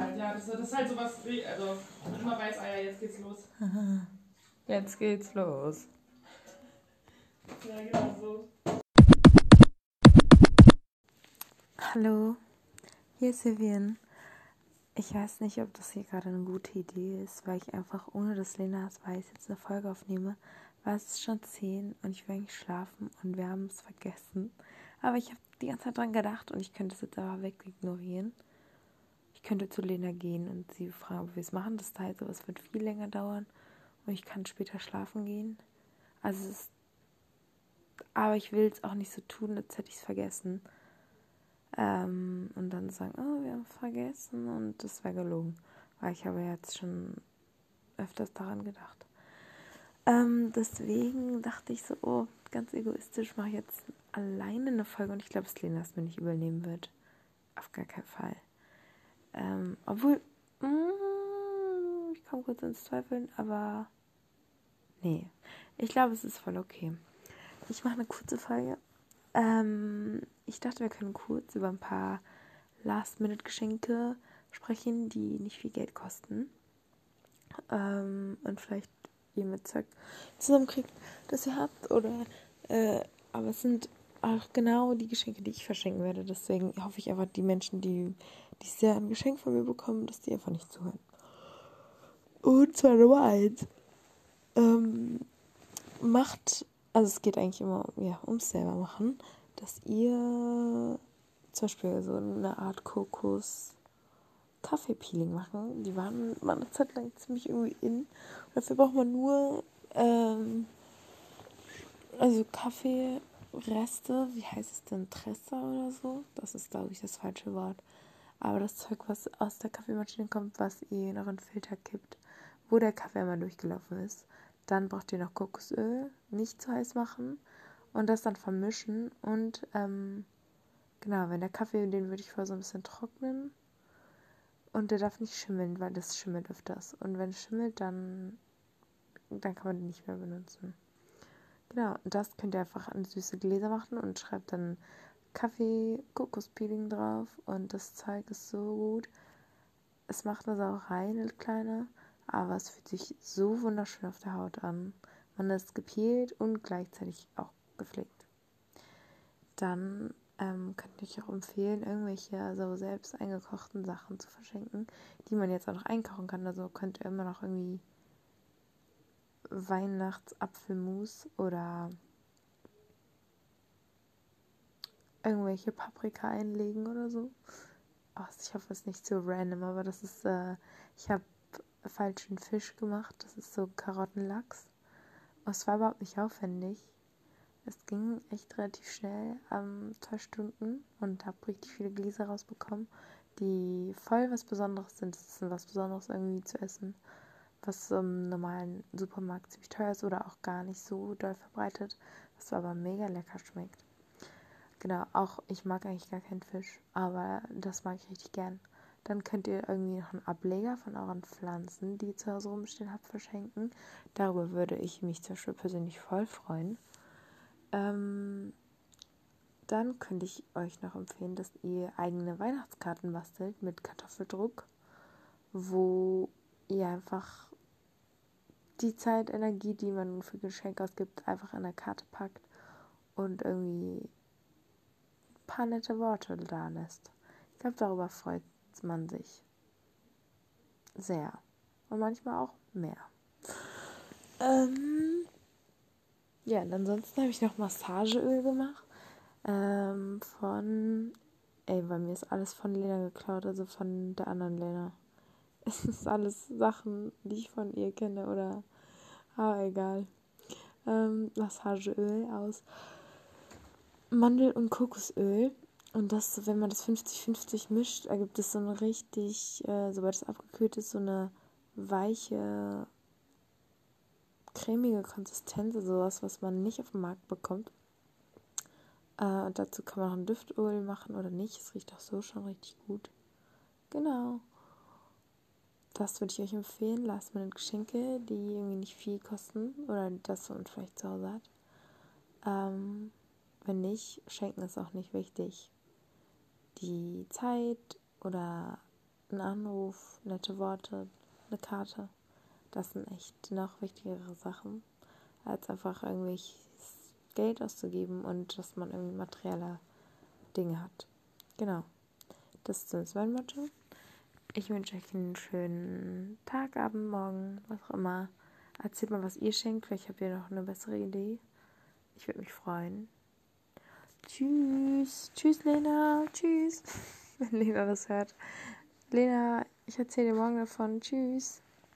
halt, ja. Das, das ist halt sowas, also man immer weiß, ah ja, jetzt geht's los. Jetzt geht's los. Ja, genau so. Hallo, hier ist Vivian. Ich weiß nicht, ob das hier gerade eine gute Idee ist, weil ich einfach ohne dass Lena es weiß jetzt eine Folge aufnehme. Weil es ist schon 10 und ich will eigentlich schlafen und wir haben es vergessen. Aber ich habe die ganze Zeit dran gedacht und ich könnte es jetzt aber weg ignorieren. Könnte zu Lena gehen und sie fragen, ob wir es machen. Das heißt, es wird viel länger dauern und ich kann später schlafen gehen. Also es ist. Aber ich will es auch nicht so tun, als hätte ich es vergessen. Ähm, und dann sagen, oh, wir haben es vergessen und das wäre gelogen. Weil ich habe jetzt schon öfters daran gedacht. Ähm, deswegen dachte ich so, oh, ganz egoistisch mache ich jetzt alleine eine Folge und ich glaube, dass Lena es mir nicht übernehmen wird. Auf gar keinen Fall. Ähm, obwohl, mm, ich komme kurz ins Zweifeln, aber nee, ich glaube, es ist voll okay. Ich mache eine kurze Folge. Ähm, ich dachte, wir können kurz über ein paar Last-Minute-Geschenke sprechen, die nicht viel Geld kosten. Ähm, und vielleicht ihr mit Zeug zusammenkriegt, das ihr habt. Oder, äh, aber es sind auch genau die Geschenke, die ich verschenken werde. Deswegen hoffe ich einfach, die Menschen, die, die sehr ein Geschenk von mir bekommen, dass die einfach nicht zuhören. Und zwar Nummer eins. Ähm, macht, also es geht eigentlich immer ja, ums selber machen, dass ihr zum Beispiel so eine Art Kokos Kaffeepeeling machen. Die waren mal eine Zeit lang ziemlich irgendwie in. Und dafür braucht man nur ähm, also Kaffeereste, wie heißt es denn, Tresser oder so? Das ist, glaube ich, das falsche Wort. Aber das Zeug, was aus der Kaffeemaschine kommt, was ihr in euren Filter kippt, wo der Kaffee einmal durchgelaufen ist. Dann braucht ihr noch Kokosöl, nicht zu heiß machen und das dann vermischen. Und ähm, genau, wenn der Kaffee, den würde ich vorher so ein bisschen trocknen. Und der darf nicht schimmeln, weil das schimmelt öfters. Und wenn es schimmelt, dann, dann kann man den nicht mehr benutzen. Genau, das könnt ihr einfach an süße Gläser machen und schreibt dann Kaffee, Kokospeeling drauf. Und das Zeug ist so gut. Es macht eine Sauerei, eine kleine, aber es fühlt sich so wunderschön auf der Haut an. Man ist gepielt und gleichzeitig auch gepflegt. Dann ähm, könnte ich auch empfehlen, irgendwelche so selbst eingekochten Sachen zu verschenken, die man jetzt auch noch einkochen kann. Also könnt ihr immer noch irgendwie Weihnachtsapfelmus oder irgendwelche Paprika einlegen oder so. Oh, ich hoffe, es ist nicht so random, aber das ist, äh, ich habe falschen Fisch gemacht. Das ist so Karottenlachs. Und es war überhaupt nicht aufwendig. Es ging echt relativ schnell, ähm, zwei Stunden und habe richtig viele Gläser rausbekommen, die voll was Besonderes sind. Es ist was Besonderes irgendwie zu essen, was im normalen Supermarkt ziemlich teuer ist oder auch gar nicht so doll verbreitet, was aber mega lecker schmeckt. Genau, auch ich mag eigentlich gar keinen Fisch, aber das mag ich richtig gern. Dann könnt ihr irgendwie noch einen Ableger von euren Pflanzen, die ihr zu Hause rumstehen habt, verschenken. Darüber würde ich mich zum Beispiel persönlich voll freuen. Ähm, dann könnte ich euch noch empfehlen, dass ihr eigene Weihnachtskarten bastelt mit Kartoffeldruck, wo ihr einfach die Zeit, Energie, die man für Geschenke ausgibt, einfach in der Karte packt und irgendwie ein paar nette Worte da lässt. Ich glaube, darüber freut man sich sehr. Und manchmal auch mehr. Ähm, ja, und ansonsten habe ich noch Massageöl gemacht. Ähm, von. Ey, bei mir ist alles von Lena geklaut, also von der anderen Lena. Es ist alles Sachen, die ich von ihr kenne oder. Aber egal. Ähm, Massageöl aus Mandel- und Kokosöl. Und das, wenn man das 50-50 mischt, ergibt es so eine richtig, äh, sobald es abgekühlt ist, so eine weiche cremige Konsistenz, also sowas, was man nicht auf dem Markt bekommt. Äh, und dazu kann man noch ein Düftöl machen oder nicht. Es riecht auch so schon richtig gut. Genau. Das würde ich euch empfehlen. Lasst mir Geschenke, die irgendwie nicht viel kosten oder das man vielleicht zu Hause hat. Ähm, wenn nicht, schenken ist auch nicht wichtig. Die Zeit oder ein Anruf, nette Worte, eine Karte. Das sind echt noch wichtigere Sachen, als einfach irgendwie Geld auszugeben und dass man irgendwie materielle Dinge hat. Genau. Das ist mein Motto. Ich wünsche euch einen schönen Tag, Abend, Morgen, was auch immer. Erzählt mal, was ihr schenkt. Vielleicht habt ihr noch eine bessere Idee. Ich würde mich freuen. Tschüss. Tschüss, Lena. Tschüss. Wenn Lena das hört. Lena, ich erzähle dir morgen davon. Tschüss.